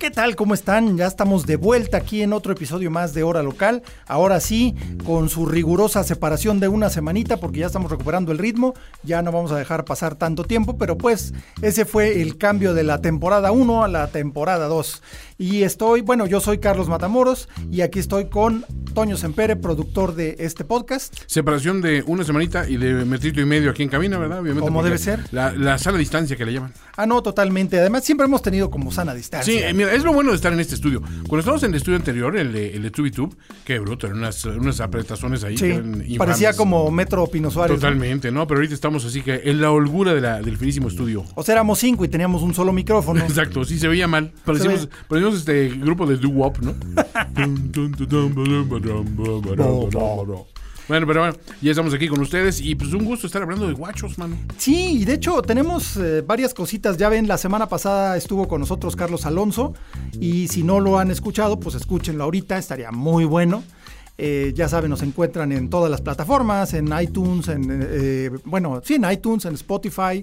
¿Qué tal? ¿Cómo están? Ya estamos de vuelta aquí en otro episodio más de Hora Local. Ahora sí, con su rigurosa separación de una semanita, porque ya estamos recuperando el ritmo. Ya no vamos a dejar pasar tanto tiempo, pero pues ese fue el cambio de la temporada 1 a la temporada 2. Y estoy, bueno, yo soy Carlos Matamoros y aquí estoy con Toño Sempere, productor de este podcast. Separación de una semanita y de metrito y medio aquí en cabina, ¿verdad? Obviamente. Como debe ser. La, la sana distancia que le llaman. Ah, no, totalmente. Además, siempre hemos tenido como sana distancia. Sí, eh, mira, es lo bueno de estar en este estudio. Cuando estábamos en el estudio anterior, el de, el de TubiTube, qué bruto, eran unas, unas apretazones ahí. Sí, parecía como Metro Pino Suárez. Totalmente, ¿no? Pero ahorita estamos así que en la holgura de la, del finísimo estudio. O sea, éramos cinco y teníamos un solo micrófono. Exacto, sí se veía mal. Parecíamos, este grupo de doo-wop, ¿no? Bueno, pero bueno, ya estamos aquí con ustedes y pues un gusto estar hablando de guachos, mano. Sí, y de hecho tenemos eh, varias cositas. Ya ven, la semana pasada estuvo con nosotros Carlos Alonso y si no lo han escuchado, pues escúchenlo ahorita, estaría muy bueno. Eh, ya saben, nos encuentran en todas las plataformas, en iTunes, en, eh, bueno, sí, en iTunes, en Spotify.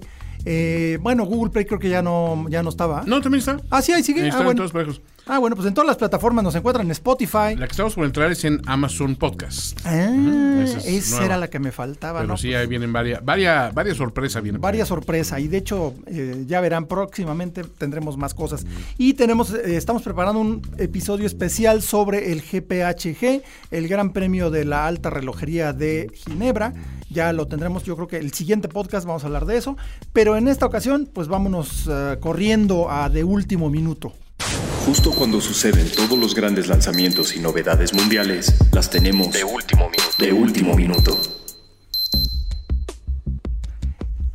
bueno, Google Play creo que ya no, ya no estaba. No, también está. Ah, sí, ahí sigue. Ahí ah, está en bueno. todos parejos. Ah, bueno, pues en todas las plataformas nos encuentran en Spotify. La que estamos por entrar es en Amazon Podcast. Ah, esa es esa era la que me faltaba, Pero ¿no? sí, ahí vienen varias, varias, varias sorpresas. Vienen Varias sorpresas y de hecho eh, ya verán próximamente tendremos más cosas y tenemos eh, estamos preparando un episodio especial sobre el GPHG el Gran Premio de la Alta Relojería de Ginebra ya lo tendremos yo creo que el siguiente podcast vamos a hablar de eso pero en esta ocasión pues vámonos eh, corriendo a de último minuto Justo cuando suceden todos los grandes lanzamientos y novedades mundiales, las tenemos de último minuto. De último minuto.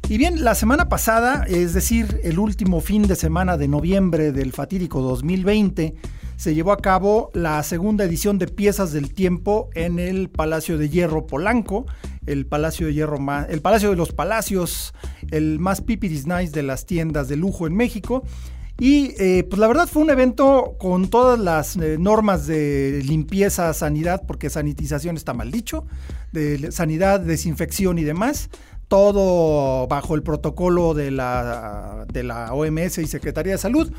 Y bien, la semana pasada, es decir, el último fin de semana de noviembre del fatídico 2020, se llevó a cabo la segunda edición de Piezas del Tiempo en el Palacio de Hierro Polanco, el Palacio de Hierro más, el Palacio de los Palacios, el más pipiris nice de las tiendas de lujo en México. Y eh, pues la verdad fue un evento con todas las eh, normas de limpieza, sanidad, porque sanitización está mal dicho, de sanidad, desinfección y demás todo bajo el protocolo de la, de la OMS y Secretaría de Salud.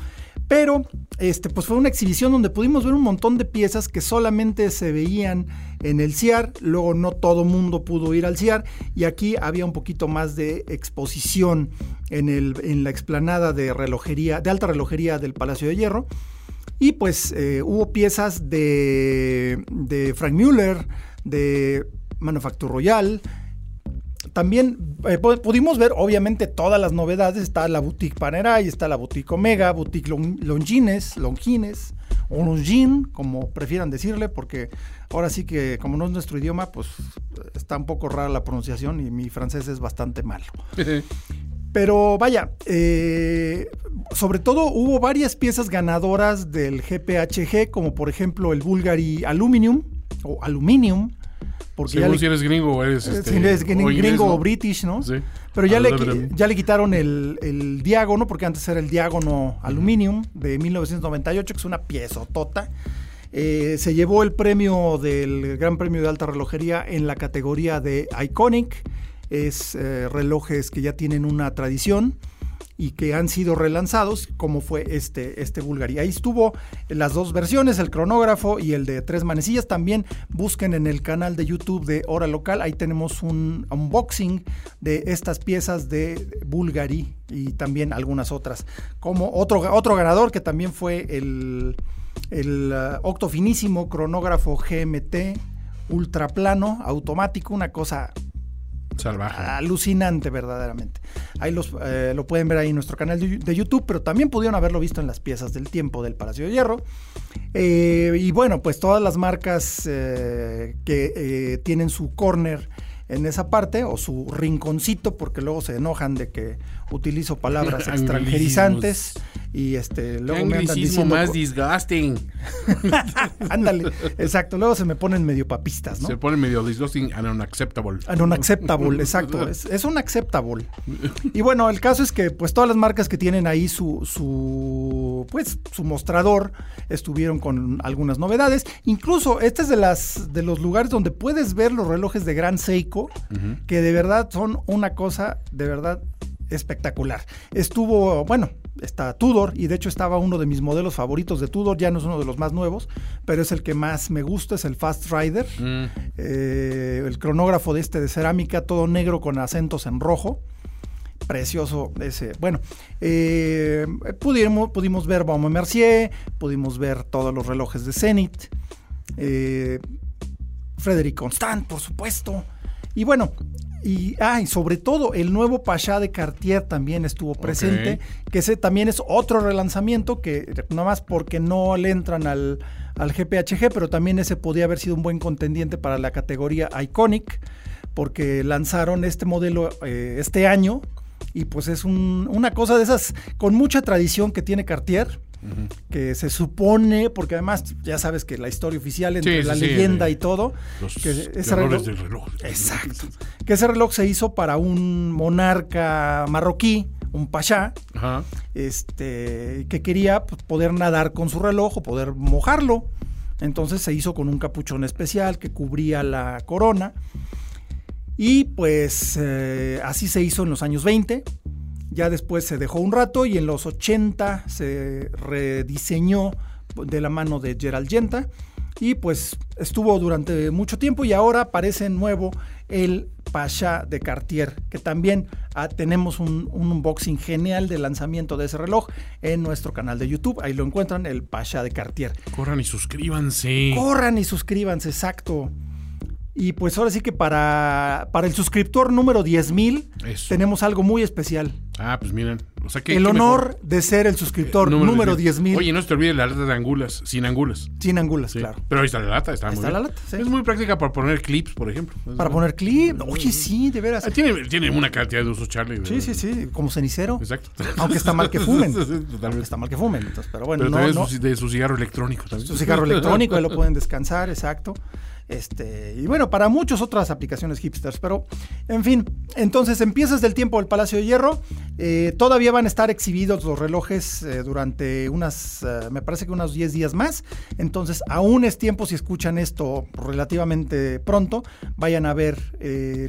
Pero este, pues fue una exhibición donde pudimos ver un montón de piezas que solamente se veían en el CIAR, luego no todo mundo pudo ir al CIAR y aquí había un poquito más de exposición en, el, en la explanada de relojería, de alta relojería del Palacio de Hierro. Y pues eh, hubo piezas de, de Frank Müller, de Manufacture Royal, también eh, pu- pudimos ver, obviamente, todas las novedades. Está la boutique Panerai, está la boutique Omega, boutique Lon- Longines, Longines, o Longines, como prefieran decirle, porque ahora sí que, como no es nuestro idioma, pues está un poco rara la pronunciación y mi francés es bastante malo. Pero vaya, eh, sobre todo hubo varias piezas ganadoras del GPHG, como por ejemplo el Bulgari Aluminium o Aluminium. Porque Según le- si eres gringo o eres. Este, si eres gringo o inglés, o ¿no? british, ¿no? Sí. Pero ya le, Aluminum. ya le quitaron el, el diágono, porque antes era el diágono aluminium de 1998, que es una piezotota. Eh, se llevó el premio del Gran Premio de Alta Relojería en la categoría de Iconic. Es eh, relojes que ya tienen una tradición y que han sido relanzados, como fue este, este Bulgari. Ahí estuvo las dos versiones, el cronógrafo y el de tres manecillas. También busquen en el canal de YouTube de Hora Local, ahí tenemos un unboxing de estas piezas de Bulgari y también algunas otras. Como otro, otro ganador que también fue el, el uh, octofinísimo cronógrafo GMT ultraplano automático, una cosa Salvaje. alucinante verdaderamente. Ahí los, eh, lo pueden ver ahí en nuestro canal de, YouTube, pero también pudieron haberlo visto en las piezas del tiempo del Palacio de Hierro. Eh, y bueno, pues todas las marcas eh, que tienen su corner en esa parte o su rinconcito, porque luego se enojan de que utilizo palabras extranjerizantes. y este luego me andan diciendo más disgusting. Ándale, exacto. Luego se me ponen medio papistas, ¿no? Se ponen medio disgusting and unacceptable. And unacceptable, exacto. Es, es unacceptable. Y bueno, el caso es que pues todas las marcas que tienen ahí su, su pues su mostrador estuvieron con algunas novedades. Incluso este es de las de los lugares donde puedes ver los relojes de Gran Seiko, que de verdad son una cosa de verdad espectacular. Estuvo, bueno, está Tudor y de hecho estaba uno de mis modelos favoritos de Tudor, ya no es uno de los más nuevos, pero es el que más me gusta, es el Fast Rider, mm. eh, el cronógrafo de este de cerámica, todo negro con acentos en rojo. Precioso ese. Bueno, eh, pudimos, pudimos ver Baume Mercier, pudimos ver todos los relojes de Zenith, eh, Frederic Constant, por supuesto. Y bueno, y, ah, sobre todo el nuevo Pasha de Cartier también estuvo presente, que ese también es otro relanzamiento que nada más porque no le entran al, al GPHG, pero también ese podía haber sido un buen contendiente para la categoría Iconic, porque lanzaron este modelo eh, este año y pues es una cosa de esas con mucha tradición que tiene Cartier que se supone, porque además ya sabes que la historia oficial entre la leyenda y todo, que ese reloj, del reloj. Exacto. Que ese reloj se hizo para un monarca marroquí, un pasha, este, que quería pues, poder nadar con su reloj o poder mojarlo. Entonces se hizo con un capuchón especial que cubría la corona. Y pues eh, así se hizo en los años 20. Ya después se dejó un rato y en los 80 se rediseñó de la mano de Gerald Genta y pues estuvo durante mucho tiempo y ahora aparece nuevo el Pasha de Cartier, que también ah, tenemos un, un, unboxing genial de lanzamiento de ese reloj en nuestro canal de YouTube. Ahí lo encuentran, el Pasha de Cartier. Corran y suscríbanse. Corran y suscríbanse, exacto. Y pues ahora sí que para, para el suscriptor número 10.000 tenemos algo muy especial. Ah, pues miren. O sea, el honor de ser el suscriptor número, 10.000. Oye, no se te olvide la lata de angulas, sin angulas. Sin angulas, claro. Pero ahí está la lata, está, muy está la lata, sí. Es muy práctica para poner clips, por ejemplo. para poner clips. Oye, sí, de veras. Ah, tiene, tiene una cantidad de usos, Charlie. Sí, sí, sí, como cenicero. Exacto. Aunque está mal que fumen. Totalmente. está mal que fumen. Entonces, pero bueno, pero no, de su cigarro electrónico también. Su cigarro electrónico, ahí lo pueden descansar, exacto. Este, y bueno, para muchas otras aplicaciones hipsters, pero en fin, entonces empiezas del tiempo del Palacio de Hierro, eh, todavía van a estar exhibidos los relojes eh, durante unas, eh, me parece que unos 10 días más, entonces aún es tiempo si escuchan esto relativamente pronto, vayan a ver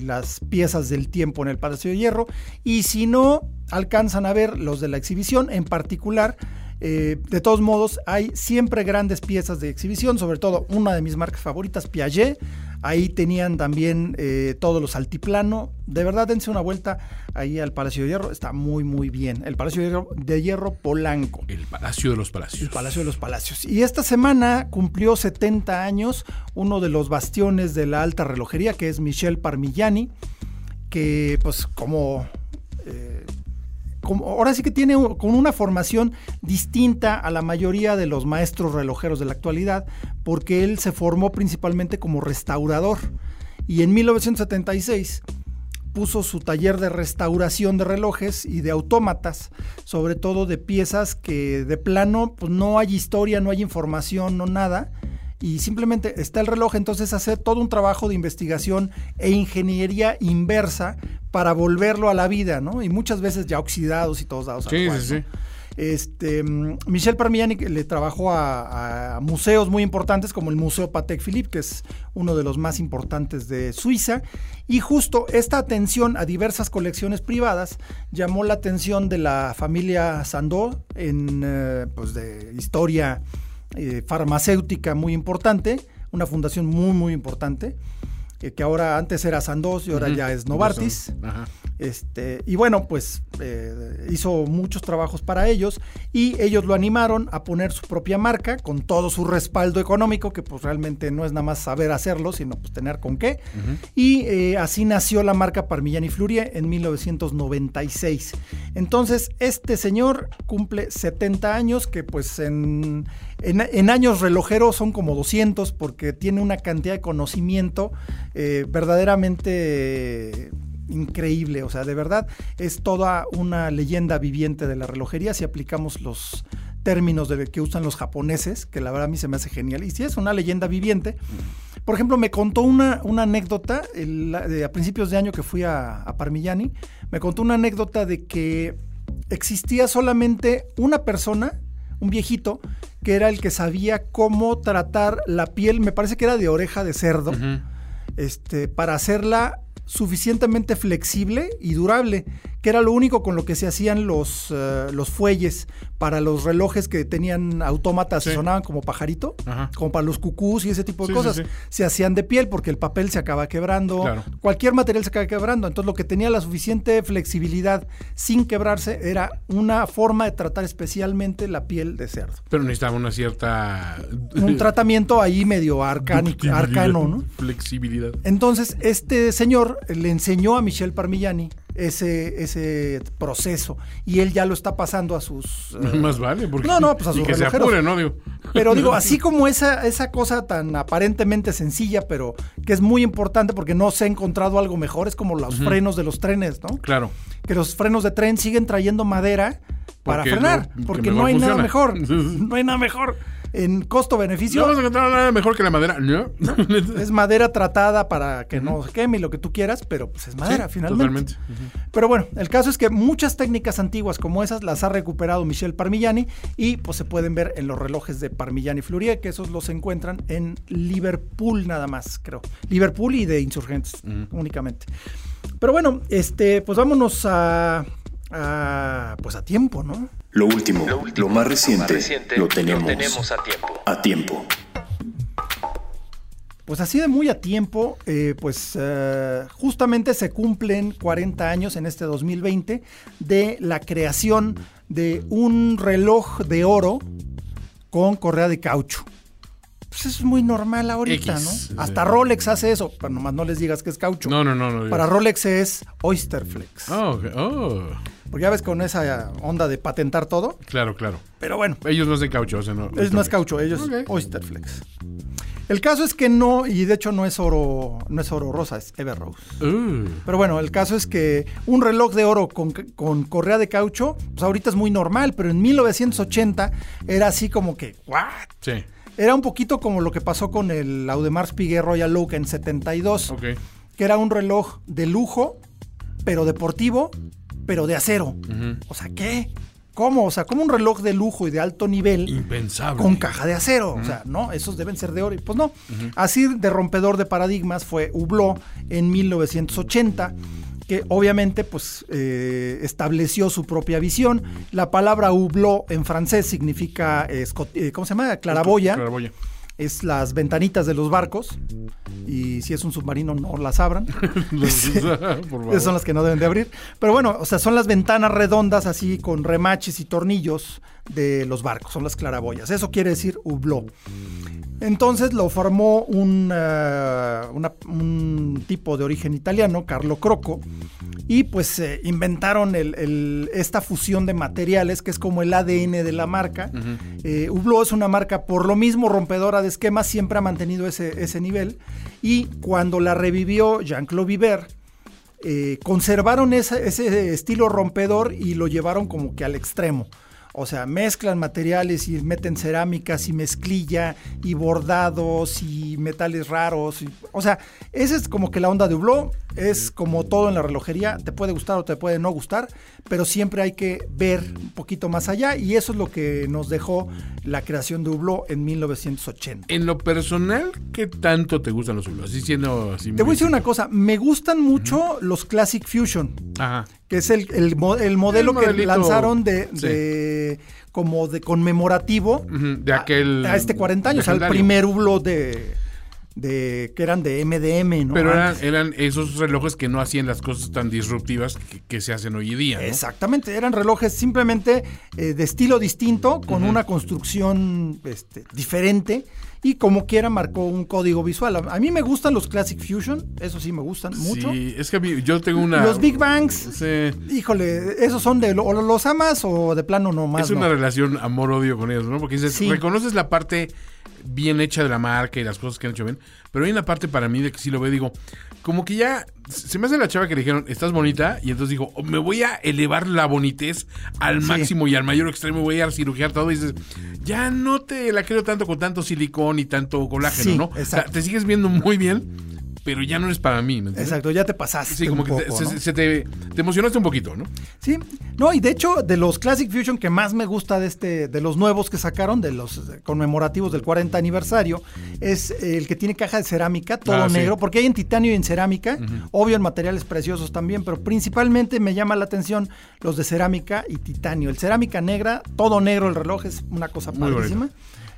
las piezas del tiempo en el Palacio de Hierro y si no alcanzan a ver los de la exhibición, en particular, eh, de todos modos, hay siempre grandes piezas de exhibición, sobre todo una de mis marcas favoritas, Piaget. Ahí tenían también eh, todos los altiplano. De verdad, dense una vuelta ahí al Palacio de Hierro. Está muy, muy bien. El Palacio de Hierro, de Hierro Polanco. El Palacio de los Palacios. El Palacio de los Palacios. Y esta semana cumplió 70 años uno de los bastiones de la alta relojería, que es Michel Parmigiani, que pues como... Eh, ahora sí que tiene con una formación distinta a la mayoría de los maestros relojeros de la actualidad, porque él se formó principalmente como restaurador. Y en 1976 puso su taller de restauración de relojes y de autómatas, sobre todo de piezas que de plano pues no hay historia, no hay información, no nada, y simplemente está el reloj, entonces hace todo un trabajo de investigación e ingeniería inversa para volverlo a la vida, ¿no? Y muchas veces ya oxidados y todos dados. Sí, sí, sí. Este, mm, Michel Parmigiani le trabajó a, museos muy importantes como el Museo Patek Philippe, que es uno de los más importantes de Suiza, y justo esta atención a diversas colecciones privadas llamó la atención de la familia Sandoz en eh, pues de historia eh, farmacéutica muy importante, una fundación muy, muy importante, eh, que ahora antes era Sandoz y ahora ya es Novartis. Este, y bueno, pues eh, hizo muchos trabajos para ellos y ellos lo animaron a poner su propia marca con todo su respaldo económico, que pues realmente no es nada más saber hacerlo, sino pues tener con qué. Y así nació la marca Parmigiani Flurie en 1996. Entonces, este señor cumple 70 años, que pues en en, años relojeros son como 200 porque tiene una cantidad de conocimiento eh, verdaderamente increíble, o sea, de verdad es toda una leyenda viviente de la relojería si aplicamos los términos de que usan los japoneses, que la verdad a mí se me hace genial. Y si es una leyenda viviente. Por ejemplo, me contó una, una anécdota a principios de año que fui a, a Parmigiani, me contó una anécdota de que existía solamente una persona, un viejito, que era el que sabía cómo tratar la piel, me parece que era de oreja de cerdo, este, para hacerla suficientemente flexible y durable, que era lo único con lo que se hacían los, eh, los fuelles para los relojes que tenían autómatas y sonaban como pajarito, como para los cucús y ese tipo de cosas. se hacían de piel porque el papel se acaba quebrando, cualquier material se acaba quebrando. Entonces lo que tenía la suficiente flexibilidad sin quebrarse era una forma de tratar especialmente la piel de cerdo. Pero necesitaba una cierta... Un tratamiento ahí medio arcánico, arcano, ¿no? Flexibilidad. Entonces este señor le enseñó a Michel Parmigiani ese, ese proceso y él ya lo está pasando a sus... Eh, Más vale, porque... No, no, pues a sus que se apure, ¿no? Digo. Pero digo, así como esa, esa cosa tan aparentemente sencilla, pero que es muy importante porque no se ha encontrado algo mejor, es como los frenos de los trenes, ¿no? Claro. Que los frenos de tren siguen trayendo madera para frenar, porque no hay nada mejor. No hay nada mejor en costo-beneficio. No vamos a encontrar nada mejor que la madera. No. es madera tratada para que no se queme y lo que tú quieras, pero pues es madera finalmente. Totalmente. Pero bueno, el caso es que muchas técnicas antiguas como esas las ha recuperado Michel Parmigiani y pues se pueden ver en los relojes de Parmigiani Flurie, que esos los encuentran en Liverpool nada más, creo. Liverpool y de Insurgentes únicamente. Pero bueno, este, pues vámonos a pues a tiempo, ¿no? Lo último, lo, más reciente, lo, tenemos, a tiempo. A tiempo. Pues así de muy a tiempo, eh, pues eh, justamente se cumplen 40 años en este 2020 de la creación de un reloj de oro con correa de caucho. Pues eso es muy normal ahorita, ¿no? Hasta Rolex hace eso, pero nomás no les digas que es caucho. No, no, no. no Para Rolex es Oyster Flex. Oh, oh. Porque ya ves con esa onda de patentar todo. Claro, claro. Pero bueno. Ellos no hacen caucho, o sea, no. Es, no es caucho, ellos Oyster Flex. El caso es que no, y de hecho no es oro, no es oro rosa, es Ever Rose. Uh. Pero bueno, el caso es que un reloj de oro con, con, correa de caucho, pues ahorita es muy normal, pero en 1980 era así como que, ¿what? Sí. Era un poquito como lo que pasó con el Audemars Piguet Royal Oak en 72. Que era un reloj de lujo, pero deportivo, pero de acero. O sea, ¿qué? ¿Cómo? O sea, como un reloj de lujo y de alto nivel. Impensable. Con caja de acero. O sea, no, esos deben ser de oro. Pues no. Así de rompedor de paradigmas fue Hublot en 1980 que obviamente pues eh, estableció su propia visión. La palabra hublot en francés significa, eh, ¿cómo se llama? Claraboya. Claraboya es las ventanitas de los barcos. Y si es un submarino, no las abran. Esas son las que no deben de abrir. Pero bueno, o sea, son las ventanas redondas así con remaches y tornillos de los barcos. Son las claraboyas. Eso quiere decir hublot. Entonces lo formó un, eh, un tipo de origen italiano, Carlo Croco, y pues eh, inventaron esta fusión de materiales que es como el ADN de la marca. Uh Hublot es una marca por lo mismo rompedora de esquemas, siempre ha mantenido ese, ese nivel, y cuando la revivió Jean-Claude Viver, conservaron ese estilo rompedor y lo llevaron como que al extremo. O sea, mezclan materiales y meten cerámicas y mezclilla y bordados y metales raros. o sea, esa es como que la onda de Hublot. Es como todo en la relojería. Te puede gustar o te puede no gustar, pero siempre hay que ver un poquito más allá. Y eso es lo que nos dejó la creación de Hublot en 1980. En lo personal, ¿qué tanto te gustan los Hublot? Así siendo así Te voy a decir una cosa. Me gustan mucho los Classic Fusion. Ajá que es el, el, modelo que lanzaron de, como de conmemorativo de aquel a, este 40 años, al primer hublo de, de que eran de MDM, ¿no? Pero eran, eran, esos relojes que no hacían las cosas tan disruptivas que, se hacen hoy en día. Exactamente, eran relojes simplemente eh, de estilo distinto, con una construcción este, diferente y como quiera marcó un código visual. A, mí me gustan los Classic Fusion, eso sí me gustan mucho. Sí, es que yo tengo una... Los Big Bangs, híjole, esos son de... O los amas o de plano no más. Es una relación amor-odio con ellos, ¿no? Porque dices, reconoces la parte bien hecha de la marca y las cosas que han hecho bien, Pero hay una parte para mí de que si lo veo, digo, como que ya se me hace la chava que le dijeron, estás bonita, y entonces dijo, me voy a elevar la bonitez al máximo y al mayor extremo, voy a cirugiar todo, y dices, ya no te la creo tanto con tanto silicón y tanto colágeno, Sí, ¿no? O sea, exacto. te sigues viendo muy bien, pero ya no eres para mí, ¿me entiendes? Exacto, ya te pasaste. Sí, como un que te- poco, se, ¿no? se te, te emocionaste un poquito, ¿no? Sí, no, y de hecho, de los Classic Fusion que más me gusta de este, de los nuevos que sacaron, de los conmemorativos del 40 aniversario, es el que tiene caja de cerámica, todo Ah, sí. negro, porque hay en titanio y en cerámica, obvio en materiales preciosos también, pero principalmente me llama la atención los de cerámica y titanio. El cerámica negra, todo negro el reloj, es una cosa Muy padrísima.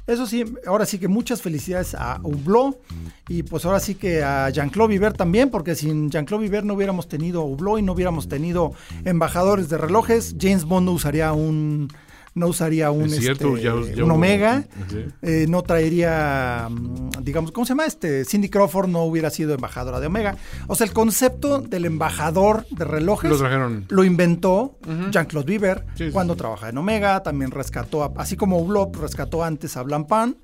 Eso sí, ahora sí que muchas felicidades a Hublot y pues ahora sí que a Jean-Claude Viver también, porque sin Jean-Claude Viver no hubiéramos tenido Hublot y no hubiéramos tenido embajadores de relojes. James Bond no usaría un no usaría un, Es cierto, este, ya- ya un Omega, sí. eh, no traería, mm, digamos, ¿cómo se llama? Este Cindy Crawford no hubiera sido embajadora de Omega. O sea, el concepto del embajador de relojes Lo trajeron. lo inventó Jean-Claude Viver Sí, sí, cuando sí. trabajaba en Omega, también rescató, a- así como Hublot rescató antes a Blancpain,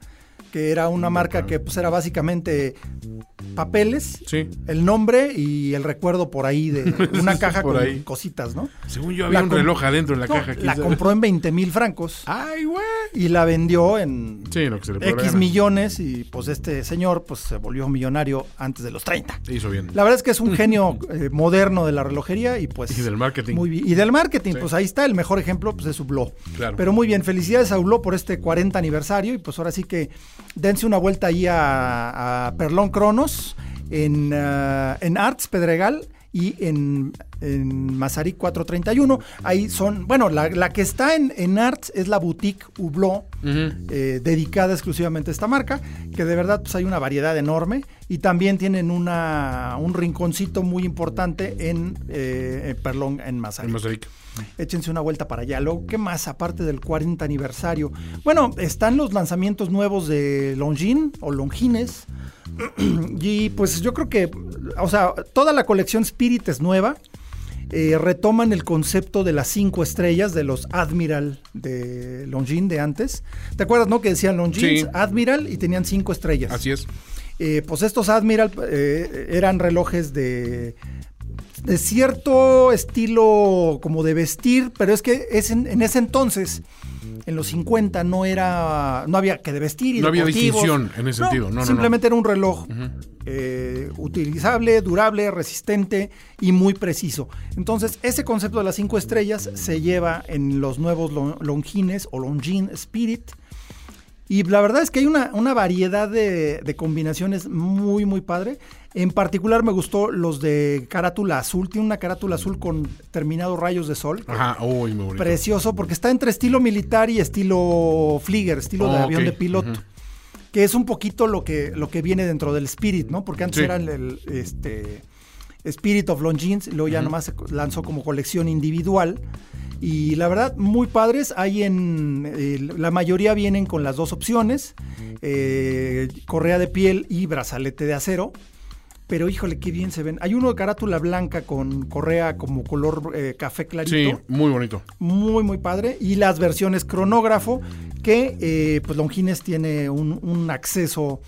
que era una marca que pues era básicamente papeles, Sí. el nombre y el recuerdo por ahí de una caja por con ahí. cositas, ¿no? Según yo había La un reloj adentro en la No, caja. la sabe. compró en 20 mil francos Ay, güey. y la vendió en Sí, lo que se le X ganar. millones y pues este señor pues se volvió millonario antes de los 30. Hizo bien. La verdad es que es un genio eh, moderno de la relojería y pues... Y del marketing. Muy bien. Y del marketing, Sí. pues ahí está el mejor ejemplo pues, de su blog. Claro. Pero muy bien, felicidades a Hublot por este 40 aniversario y pues ahora sí que dense una vuelta ahí a, Perlón Cronos en, ah, en Arts Pedregal y en, en Mazarik 431. Ahí son, bueno, la, la que está en, en Arts es la boutique Hublot, eh, dedicada exclusivamente a esta marca, que de verdad pues hay una variedad enorme y también tienen una, un rinconcito muy importante en eh, en Perlón en Mazarik. En Mazarik. Échense una vuelta para allá. Luego, ¿qué más aparte del 40 aniversario? Bueno, están los lanzamientos nuevos de Longines o Longines. y pues yo creo que, o sea, toda la colección Spirit es nueva. Eh, retoman el concepto de las cinco estrellas de los Admiral de Longines de antes. ¿Te acuerdas, no? Que decían Longines, Sí. Admiral y tenían cinco estrellas. Así es. Eh, pues estos Admiral eh, eran relojes de, de cierto estilo como de vestir, pero es que es en, en ese entonces, en los 50, no era, no había que de vestir y No había distinción en ese sentido. No, simplemente era un reloj eh, utilizable, durable, resistente y muy preciso. Entonces, ese concepto de las cinco estrellas se lleva en los nuevos Lon- Longines o Longines Spirit. Y la verdad es que hay una, una variedad de, de combinaciones muy, muy padre. En particular me gustó los de carátula azul. Tiene una carátula azul con terminados rayos de sol. Ajá, uy, muy bonito. Precioso, porque está entre estilo militar y estilo Flieger, estilo de Oh, avión de piloto. Que es un poquito lo que, lo que viene dentro del Spirit, ¿no? Porque antes Sí. era el, el, este, Spirit of Longines, luego ya nomás se lanzó como colección individual. Y la verdad, muy padres. Hay en. eh, la mayoría vienen con las dos opciones: eh, correa de piel y brazalete de acero. Pero híjole, qué bien se ven. Hay uno de carátula blanca con correa como color eh, café clarito. Sí, muy bonito. Muy, muy padre. Y las versiones cronógrafo, que eh, pues Longines tiene un, un acceso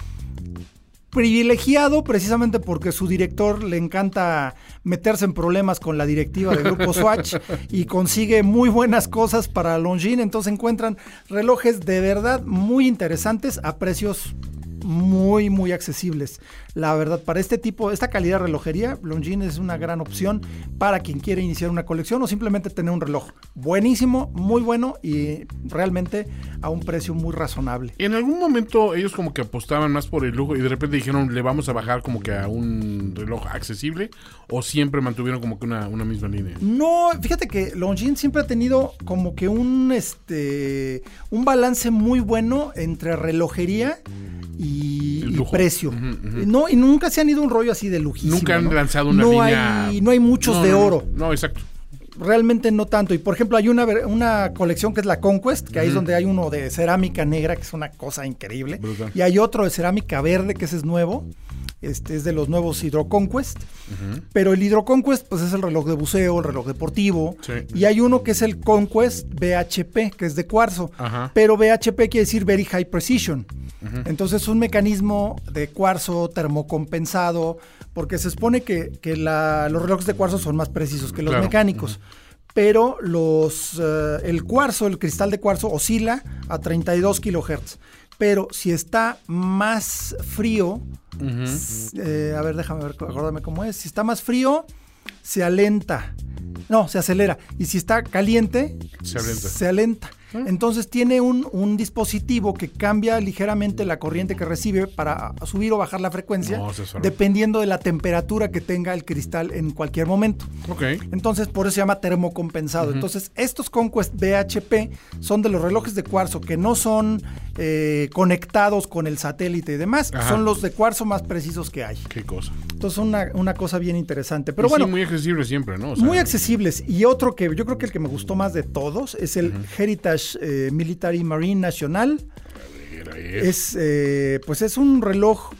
privilegiado precisamente porque su director le encanta meterse en problemas con la directiva del grupo Swatch y consigue muy buenas cosas para Longines, entonces encuentran relojes de verdad muy interesantes a precios muy muy accesibles. La verdad, para este tipo, esta calidad de relojería, Longines es una gran opción para quien quiere iniciar una colección o simplemente tener un reloj buenísimo, muy bueno y realmente a un precio muy razonable. En algún momento ellos como que apostaban más por el lujo y de repente dijeron le vamos a bajar como que a un reloj accesible o siempre mantuvieron como que una, una misma línea. No, fíjate que Longines siempre ha tenido como que un este un balance muy bueno entre relojería y, Y precio. No, y nunca se han ido un rollo así de lujísimo. Nunca han ¿no? lanzado una no línea. Hay, no hay muchos No, de oro. No, exacto. Realmente no tanto. Y por ejemplo, hay una, una colección que es la Conquest, que ahí es donde hay uno de cerámica negra, que es una cosa increíble. Brutal. Y hay otro de cerámica verde, que ese es nuevo. Este es de los nuevos Hydro Conquest. Pero el Hydro Conquest, pues es el reloj de buceo, el reloj deportivo. Sí. Y hay uno que es el Conquest BHP, que es de cuarzo. Pero BHP quiere decir Very High Precision. Entonces es un mecanismo de cuarzo termocompensado, porque se supone que, que la- los relojes de cuarzo son más precisos que los Claro. mecánicos. Pero los, eh, el cuarzo, el cristal de cuarzo, oscila a 32 kilohertz. Pero si está más frío, eh, a ver, déjame ver, acordarme cómo es. Si está más frío, se alenta. No, se acelera. Y si está caliente, Se alenta. se alenta. Entonces tiene un, un dispositivo que cambia ligeramente la corriente que recibe para subir o bajar la frecuencia, No, dependiendo de la temperatura que tenga el cristal en cualquier momento. Ok. Entonces, por eso se llama termocompensado. Entonces, estos Conquest BHP son de los relojes de cuarzo que no son eh, conectados con el satélite y demás. Ajá. Son los de cuarzo más precisos que hay. Qué cosa. Entonces, una, una cosa bien interesante. Pero Y sí, bueno, muy accesible siempre, ¿no? O sea, muy accesibles. Y otro que yo creo que el que me gustó más de todos es el Heritage eh, Military Marine Nacional. era él. Es, eh, pues es un reloj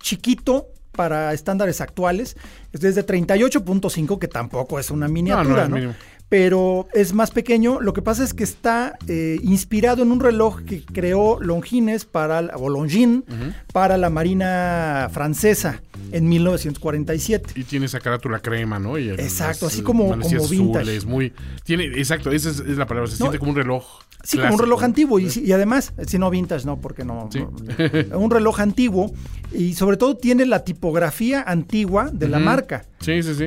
chiquito para estándares actuales. Es desde 38.5, que tampoco es una miniatura, ¿no? Pero es más pequeño. Lo que pasa es que está eh, inspirado en un reloj que creó Longines para, la- o Longines para la Marina francesa en 1947. Y tiene esa carátula crema, ¿no? Y el- Exacto, las, así como- como vintage. azules, muy, tiene, exacto, esa es, es la palabra, se No, siente como un reloj. Sí, como un reloj antiguo. Y, además, si no vintage, no, porque no. Sí. no- un reloj antiguo. Y sobre todo tiene la tipografía antigua de la marca. Sí, sí, sí.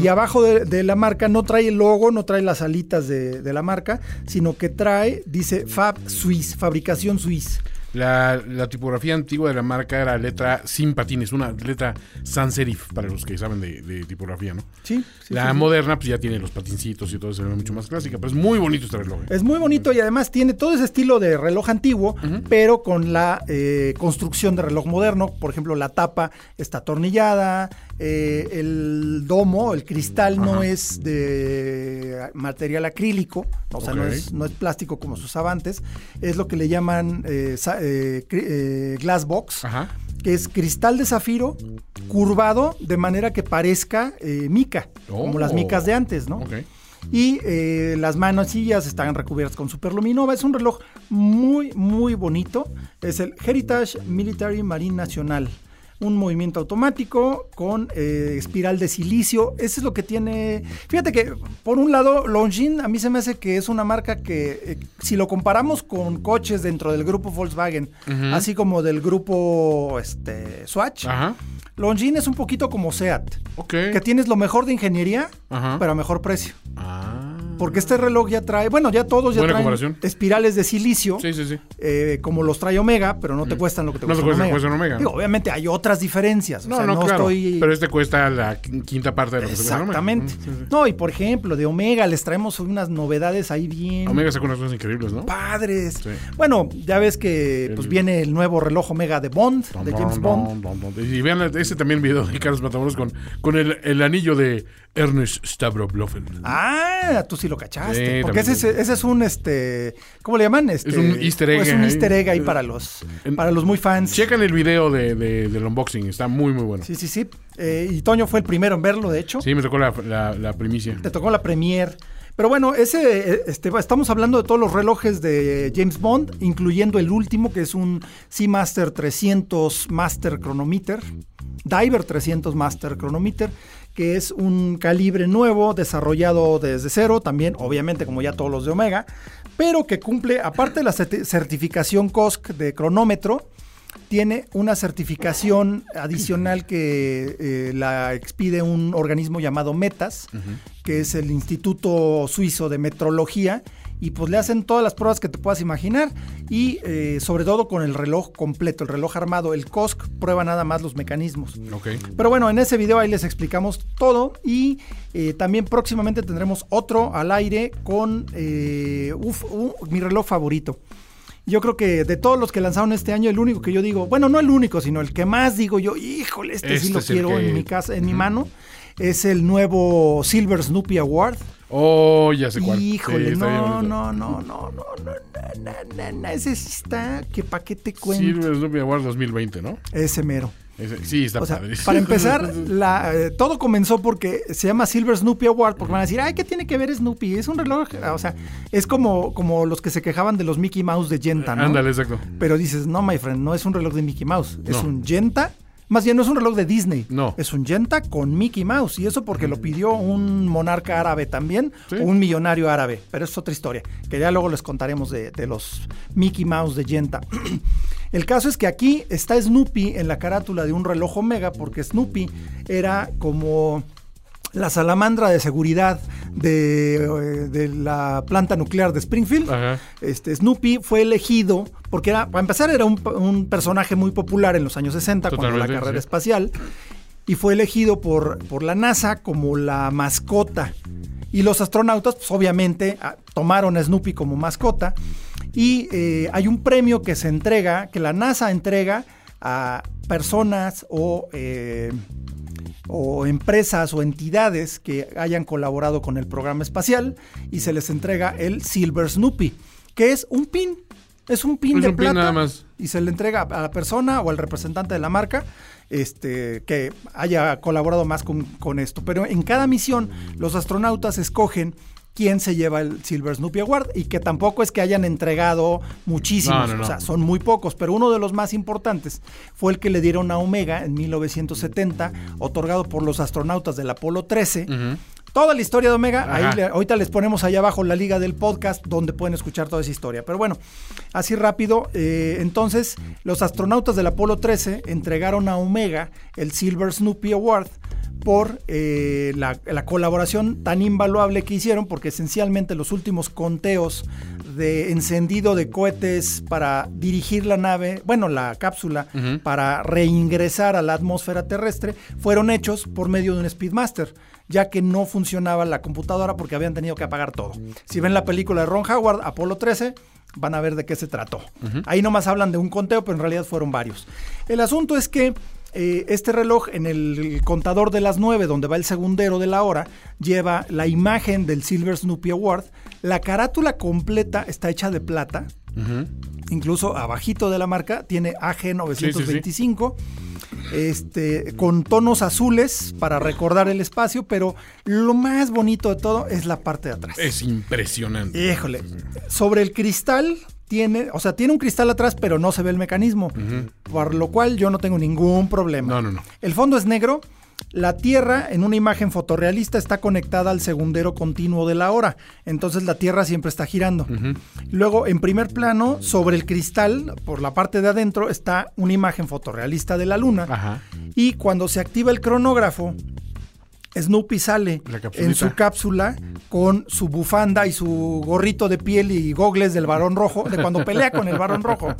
Y, abajo de, de la marca no trae el logo, no trae las alitas de, de la marca, sino que trae, dice Fab Suisse, fabricación Suisse. La, la tipografía antigua de la marca era letra sin patines, una letra sans serif, para los que saben de, de tipografía, ¿no? Sí, sí, la sí, sí. moderna, pues ya tiene los patincitos y todo, se ve mucho más clásica, pero es muy bonito este reloj. ¿eh? Es muy bonito y además tiene todo ese estilo de reloj antiguo, pero con la eh, construcción de reloj moderno. Por ejemplo, la tapa está atornillada, eh, el domo, el cristal no es de material acrílico, o sea, no, es, no es plástico como se usaba antes. Es lo que le llaman eh, eh, glass box. Ajá. que es cristal de zafiro curvado de manera que parezca mica, como las Oh. micas de antes, ¿no? Ok. Y las manecillas están recubiertas con superluminova. Es un reloj muy, muy bonito. Es el Heritage Military Marine Nacional. Un movimiento automático con eh, espiral de silicio. Eso es lo que tiene. Fíjate que, por un lado, Longines a mí se me hace que es una marca que, eh, si lo comparamos con coches dentro del grupo Volkswagen, así como del grupo este, Swatch, Ajá. Longines es un poquito como SEAT. Que tienes lo mejor de ingeniería, Ajá. pero a mejor precio. Ah. Porque este reloj ya trae, bueno, ya todos ya Buena traen espirales de silicio, Sí, sí, sí. eh, como los trae Omega, pero no te cuestan lo que te No te cuesta cuesta- Omega. cuesta Omega, obviamente hay otras diferencias. No, o sea, no, no claro. estoy... Pero este cuesta la quin- quinta parte de lo que se cuesta. Exactamente. Mm. No, y por ejemplo, de Omega les traemos unas novedades ahí bien Omega sacó unas cosas increíbles, ¿no? padres. Bueno, ya ves que El- pues viene el nuevo reloj Omega de Bond, de James Bond. Y vean ese también video de Carlos Matamoros con, con el, el anillo de Ernest Stavroplofen. Ah, tú sí lo cachaste. Sí, porque ese, es- ese es un, este, ¿cómo le llaman? Este, Es un easter egg Es un easter egg ahí para los, En- para los muy fans. Checan el video de, de- del unboxing, está muy, muy bueno. Sí, sí, sí. Eh, y Toño fue el primero en verlo, de hecho. Sí, me tocó la, la, la primicia. Te tocó la premier. Pero bueno, ese, eh, este, estamos hablando de todos los relojes de James Bond, incluyendo el último, que es un Seamaster 300 Master Chronometer, Diver 300 Master Chronometer, que es un calibre nuevo, desarrollado desde cero, también, obviamente, como ya todos los de Omega, pero que cumple, aparte de la certi- certificación COSC de cronómetro, tiene una certificación adicional que eh, la expide un organismo llamado METAS, que es el Instituto Suizo de Metrología, y pues le hacen todas las pruebas que te puedas imaginar, y eh, sobre todo con el reloj completo, el reloj armado, el COSC prueba nada más los mecanismos. Ok. Pero bueno, en ese video ahí les explicamos todo y eh, también próximamente tendremos otro al aire con eh, uf, uh, mi reloj favorito. Yo creo que de todos los que lanzaron este año, el único que yo digo, bueno, no el único, sino el que más digo yo, híjole, este, sí Este lo es el quiero que- en mi casa, en mi mano, es el nuevo Silver Snoopy Award. Oh, ya sé cuál. Híjole, Sí, no, no, no, no, no, no, no, no, no, no, ese sí está, que pa' qué te cuento. Silver Snoopy Award 2020, ¿no? Ese mero. Sí, está O sea, padrísimo. para empezar, la, eh, todo comenzó porque se llama Silver Snoopy Award, porque van a decir, ay, ¿qué tiene que ver Snoopy? Es un reloj, o sea, es como, como los que se quejaban de los Mickey Mouse de Genta, ¿no? Ándale, exacto. Pero dices, no, my friend, no es un reloj de Mickey Mouse, es un Genta. Más bien, no es un reloj de Disney. No. Es un Genta con Mickey Mouse. Y eso porque lo pidió un monarca árabe también, Sí. o un millonario árabe. Pero es otra historia, que ya luego les contaremos de, de los Mickey Mouse de Genta. El caso es que aquí está Snoopy en la carátula de un reloj Omega, porque Snoopy era como la salamandra de seguridad de, eh, de la planta nuclear de Springfield. Ajá. Este, Snoopy fue elegido porque era, para empezar era un, un personaje muy popular en los años 60 cuando la Totalmente, carrera sí. espacial y fue elegido por, por la NASA como la mascota. Y los astronautas, pues obviamente, ah, tomaron a Snoopy como mascota. Y eh, hay un premio que se entrega, que la NASA entrega a personas o, eh, o empresas o entidades que hayan colaborado con el programa espacial y se les entrega el Silver Snoopy, que es un pin. Es un pin Es de un pin plata nada más. y se le entrega a la persona o al representante de la marca este, que haya colaborado más con, con esto. Pero en cada misión los astronautas escogen quién se lleva el Silver Snoopy Award y que tampoco es que hayan entregado muchísimos, No, no, no. o sea, son muy pocos, pero uno de los más importantes fue el que le dieron a Omega en 1970, otorgado por los astronautas del Apolo 13. Toda la historia de Omega, ahí Ajá. le- ahorita les ponemos ahí abajo la liga del podcast donde pueden escuchar toda esa historia. Pero bueno, así rápido, eh, entonces los astronautas del Apolo 13 entregaron a Omega el Silver Snoopy Award por eh, la, la colaboración tan invaluable que hicieron, porque esencialmente los últimos conteos de encendido de cohetes para dirigir la nave, bueno, la cápsula, para reingresar a la atmósfera terrestre, fueron hechos por medio de un Speedmaster, ya que no funcionaba la computadora porque habían tenido que apagar todo. Si ven la película de Ron Howard, Apolo 13, van a ver de qué se trató. Ahí nomás hablan de un conteo, pero en realidad fueron varios. El asunto es que eh, este reloj en el contador de las 9, donde va el segundero de la hora, lleva la imagen del Silver Snoopy Award. La carátula completa está hecha de plata. Incluso abajito de la marca tiene AG925. Este, con tonos azules para recordar el espacio, pero lo más bonito de todo es la parte de atrás. Es impresionante. Híjole, sobre el cristal tiene, o sea, tiene un cristal atrás, pero no se ve el mecanismo, por lo cual yo no tengo ningún problema. No, no, no. El fondo es negro. La Tierra, en una imagen fotorrealista, está conectada al segundero continuo de la hora. Entonces la Tierra siempre está girando. Luego, en primer plano, sobre el cristal, por la parte de adentro, está una imagen fotorrealista de la Luna. Ajá. Y cuando se activa el cronógrafo, Snoopy sale en su cápsula con su bufanda y su gorrito de piel y gogles del varón rojo, de cuando pelea con el varón rojo,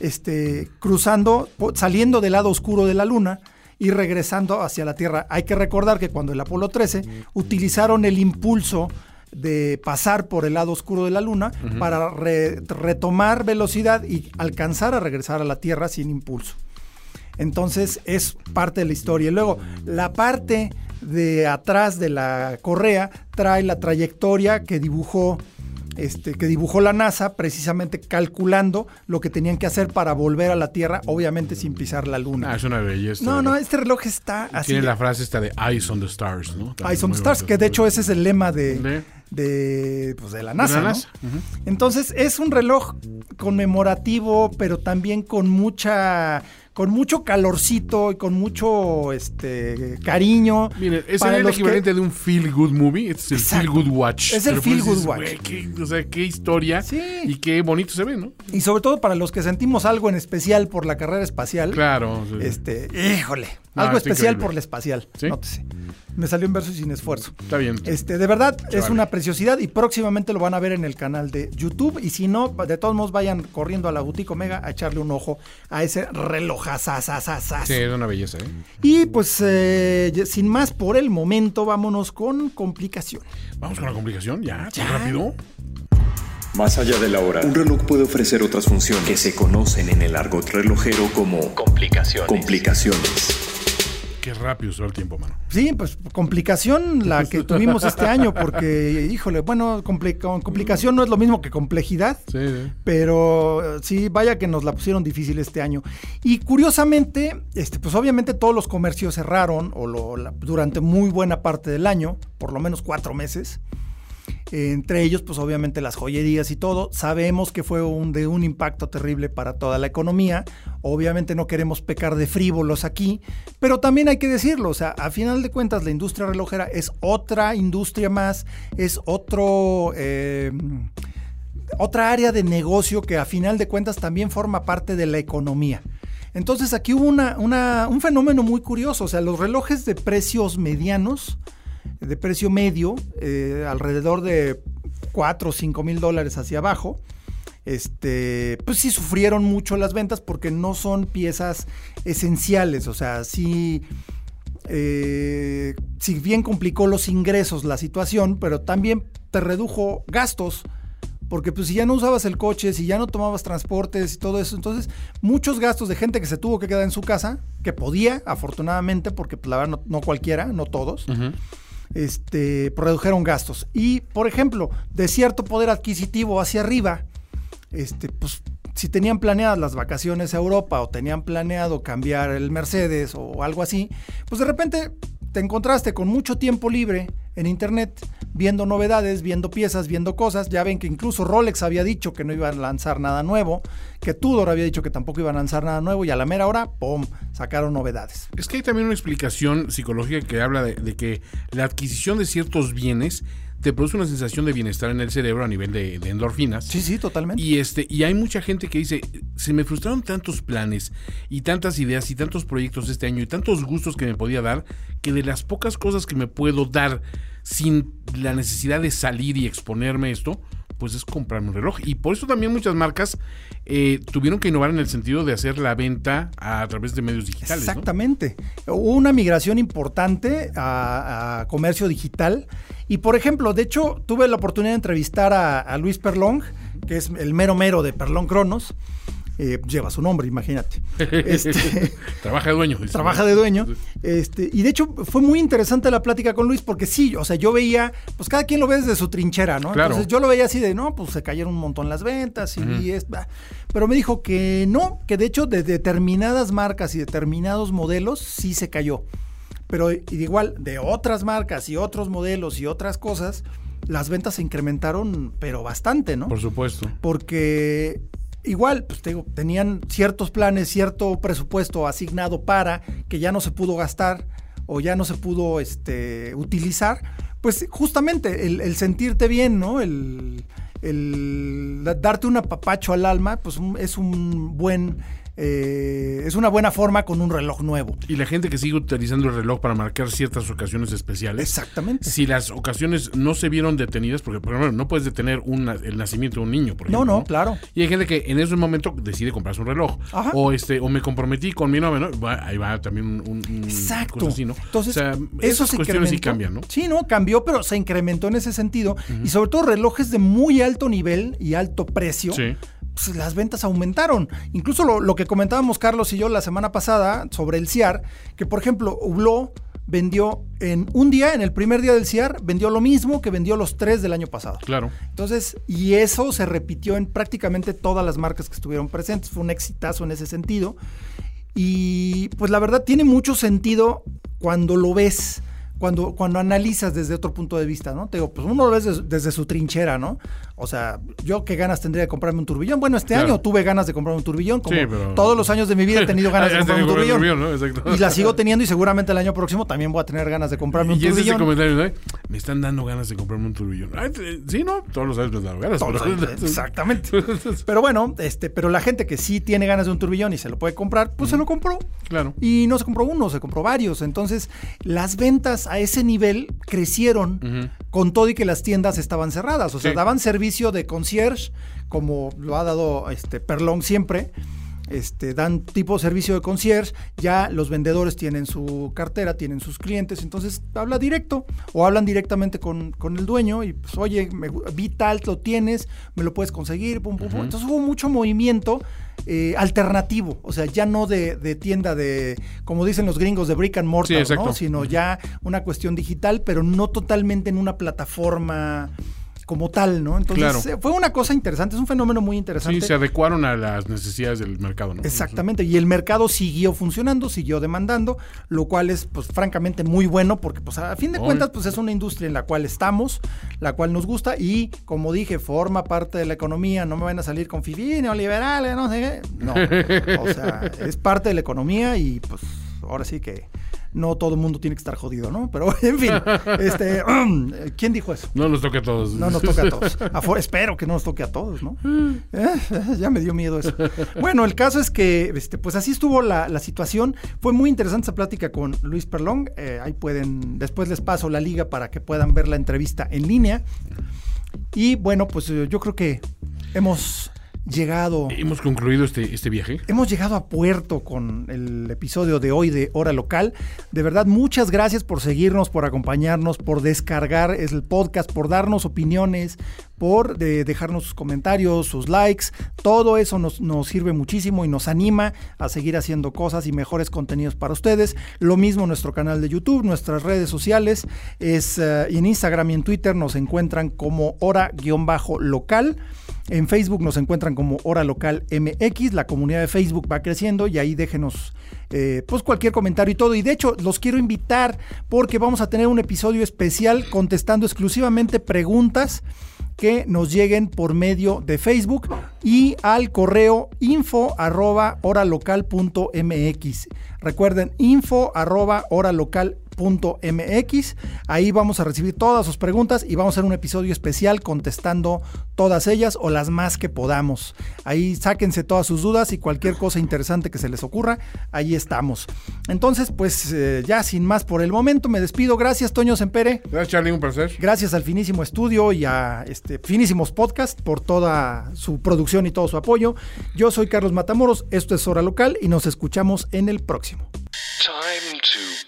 este, cruzando, saliendo del lado oscuro de la luna y regresando hacia la Tierra. Hay que recordar que cuando el Apolo 13 utilizaron el impulso de pasar por el lado oscuro de la luna para re- retomar velocidad y alcanzar a regresar a la Tierra sin impulso. Entonces es parte de la historia. Y luego, la parte de atrás de la correa trae la trayectoria que dibujó. Este, que dibujó la NASA precisamente calculando lo que tenían que hacer para volver a la Tierra, obviamente sin pisar la Ah, Luna. es una belleza. no, no, este reloj está así. Tiene la frase esta de Eyes on the Stars, ¿no? También Eyes on the Stars, bonito. que de hecho ese es el lema de, De- de, pues, de la NASA. la ¿no? NASA, Entonces es un reloj conmemorativo, pero también con mucha, con mucho calorcito y con mucho este cariño. Miren, es el que- equivalente de un feel good movie. Este es el Exacto. feel good watch. Es el Pero feel pues good dices, watch. qué- o sea, qué historia. Sí. Y qué bonito se ve, ¿no? Y sobre todo para los que sentimos algo en especial por la carrera espacial. Claro. sí. Este, híjole, No, algo especial increíble. por la espacial. ¿Sí? nótese. Me salió en verso y sin esfuerzo. Está bien. Este, de verdad, es una preciosidad y próximamente lo van a ver en el canal de YouTube. Y si no, de todos modos, vayan corriendo a la Boutique Omega a echarle un ojo a ese relojazazazazaz. Sí, es una belleza, ¿eh? Y pues, eh, sin más por el momento, vámonos con complicación. Vamos con la complicación, ya, Ya. rápido. Más allá de la hora, un reloj puede ofrecer otras funciones que se conocen en el argot relojero como Complicaciones. complicaciones. Qué rápido se va el tiempo, mano. Sí, pues complicación la que tuvimos este año, porque, híjole, bueno, complicación no es lo mismo que complejidad, sí, pero sí, vaya que nos la pusieron difícil este año. Y curiosamente, este, pues obviamente todos los comercios cerraron o lo, durante muy buena parte del año, por lo menos cuatro meses entre ellos, pues obviamente las joyerías y todo. Sabemos que fue un, de un impacto terrible para toda la economía. Obviamente no queremos pecar de frívolos aquí, pero también hay que decirlo, o sea, a final de cuentas la industria relojera es otra industria más, es otro... Eh, otra área de negocio que a final de cuentas también forma parte de la economía. Entonces aquí hubo un fenómeno muy curioso, o sea, los relojes de precios medianos de precio medio, eh, alrededor de 4 o 5 mil dólares hacia abajo. Este, pues sí sufrieron mucho las ventas porque no son piezas esenciales, o sea, sí, eh, si bien complicó los ingresos la situación, pero también te redujo gastos, porque pues si ya no usabas el coche, si ya no tomabas transportes y todo eso, entonces muchos gastos de gente que se tuvo que quedar en su casa, que podía, afortunadamente, porque pues, la verdad no, cualquiera, no todos este, redujeron gastos. Y, por ejemplo, de cierto poder adquisitivo hacia arriba, este, pues si tenían planeadas las vacaciones a Europa o tenían planeado cambiar el Mercedes o algo así, pues de repente te encontraste con mucho tiempo libre en internet viendo novedades, viendo piezas, viendo cosas. Ya ven que incluso Rolex había dicho que no iba a lanzar nada nuevo, que Tudor había dicho que tampoco iba a lanzar nada nuevo y a la mera hora, ¡pum!, sacaron novedades. Es que hay también una explicación psicológica que habla de, que la adquisición de ciertos bienes te produce una sensación de bienestar en el cerebro a nivel de, endorfinas. Sí, sí, totalmente. Y este, y hay mucha gente que dice, se me frustraron tantos planes y tantas ideas y tantos proyectos este año y tantos gustos que me podía dar, que de las pocas cosas que me puedo dar sin la necesidad de salir y exponerme esto, pues es comprarme un reloj. Y por eso también muchas marcas eh, tuvieron que innovar en el sentido de hacer la venta a, través de medios digitales. Exactamente. Hubo una migración importante a, comercio digital. Y por ejemplo, de hecho, tuve la oportunidad de entrevistar a, a Luis Perlong, que es el mero mero de Perlong Cronos. Eh, lleva su nombre, imagínate. Este, trabaja de dueño. Trabaja de dueño. Este, y de hecho fue muy interesante la plática con Luis porque sí, o sea, yo veía, pues cada quien lo ve desde su trinchera, ¿no? Entonces yo lo veía así de, no, pues se cayeron un montón las ventas y, es, pero me dijo que no, que de hecho de determinadas marcas y determinados modelos sí se cayó. Pero igual de otras marcas y otros modelos y otras cosas, las ventas se incrementaron, pero bastante, ¿no? Por supuesto. Porque igual, pues tenían ciertos planes, cierto presupuesto asignado para que ya no se pudo gastar o ya no se pudo este, utilizar, pues justamente el, sentirte bien, ¿no? El, el, darte un apapacho al alma, pues es un buen eh, es una buena forma con un reloj nuevo. Y la gente que sigue utilizando el reloj para marcar ciertas ocasiones especiales. Exactamente. Si las ocasiones no se vieron detenidas, porque por ejemplo, no puedes detener el nacimiento de un niño, por ejemplo. No, no, claro. Y hay gente que en ese momento decide comprarse un reloj. O este, o me comprometí con mi novio, ahí va también un, Exacto. Entonces, esas cuestiones sí cambian, ¿no? Sí, no, cambió, pero se incrementó en ese sentido. Y sobre todo relojes de muy alto nivel y alto precio. Sí pues, las ventas aumentaron. Incluso lo, que comentábamos Carlos y yo la semana pasada sobre el CIAR, que por ejemplo Hublot vendió en un día, en el primer día del CIAR, vendió lo mismo que vendió los tres del año pasado. Claro. Entonces, y eso se repitió en prácticamente todas las marcas que estuvieron presentes. Fue un exitazo en ese sentido. Y pues la verdad tiene mucho sentido cuando lo ves cuando, cuando analizas desde otro punto de vista, ¿no? Te digo, pues uno lo ve desde, su trinchera, ¿no? O sea, yo qué ganas tendría de comprarme un turbillón. Bueno, este año tuve ganas de comprarme un turbillón, como todos los años de mi vida he tenido ganas de comprarme un turbillón. Y la sigo teniendo y seguramente el año próximo también voy a tener ganas de comprarme un turbillón. Y ese comentario, ¿no? Me están dando ganas de comprarme un turbillón. sí, ¿no? Todos los años me dan ganas. exactamente. pero bueno, este, pero la gente que sí tiene ganas de un turbillón y se lo puede comprar, pues se lo compró. Claro. Y no se compró uno, se compró varios. Entonces, las ventas a ese nivel crecieron con todo y que las tiendas estaban cerradas. O sea, daban servicio de concierge, como lo ha dado este Perlón siempre. Este, dan tipo de servicio de concierge, ya los vendedores tienen su cartera, tienen sus clientes, entonces habla directo o hablan directamente con, el dueño y pues oye, me, vi tal, lo tienes, me lo puedes conseguir, pum, pum, Entonces hubo mucho movimiento eh, alternativo, o sea, ya no de, de, tienda de, como dicen los gringos, de brick and mortar, ¿no? sino ya una cuestión digital, pero no totalmente en una plataforma como tal, ¿no? Entonces eh, fue una cosa interesante, es un fenómeno muy interesante. Sí, se adecuaron a las necesidades del mercado, ¿no? Exactamente, y el mercado siguió funcionando, siguió demandando, lo cual es, pues, francamente muy bueno, porque, pues, a fin de cuentas, pues, es una industria en la cual estamos, la cual nos gusta, y, como dije, forma parte de la economía, no me van a salir con FIFI, neoliberales, no sé qué, no, o sea, es parte de la economía y, pues, ahora sí que no todo el mundo tiene que estar jodido, ¿no? Pero, en fin, este, ¿quién dijo eso? No nos toque a todos. No nos toque a todos. espero que no nos toque a todos, ¿no? Eh, ya me dio miedo eso. Bueno, el caso es que, este, pues así estuvo la, situación. Fue muy interesante esa plática con Luis Perlong. Eh, ahí pueden, después les paso la liga para que puedan ver la entrevista en línea. Y bueno, pues eh, yo creo que hemos llegado. Hemos concluido este, este viaje. Hemos llegado a puerto con el episodio de hoy de Hora Local. De verdad, muchas gracias por seguirnos, por acompañarnos, por descargar el podcast, por darnos opiniones, por dejarnos sus comentarios, sus likes. Todo eso nos, sirve muchísimo y nos anima a seguir haciendo cosas y mejores contenidos para ustedes. Lo mismo nuestro canal de YouTube, nuestras redes sociales. Es, eh, en Instagram y en Twitter nos encuentran como hora-local. En Facebook nos encuentran como Hora Local MX. La comunidad de Facebook va creciendo y ahí déjenos eh, pues cualquier comentario y todo. Y de hecho los quiero invitar porque vamos a tener un episodio especial contestando exclusivamente preguntas que nos lleguen por medio de Facebook y al correo info. Recuerden info arroba MX. Ahí vamos a recibir todas sus preguntas y vamos a hacer un episodio especial contestando todas ellas o las más que podamos. Ahí sáquense todas sus dudas y cualquier cosa interesante que se les ocurra, ahí estamos. Entonces, pues eh, ya sin más por el momento, me despido. Gracias, Toño Sempere. Gracias, Charlie, un placer. Gracias al Finísimo Estudio y a este, Finísimos Podcast por toda su producción y todo su apoyo. Yo soy Carlos Matamoros, esto es Hora Local y nos escuchamos en el próximo.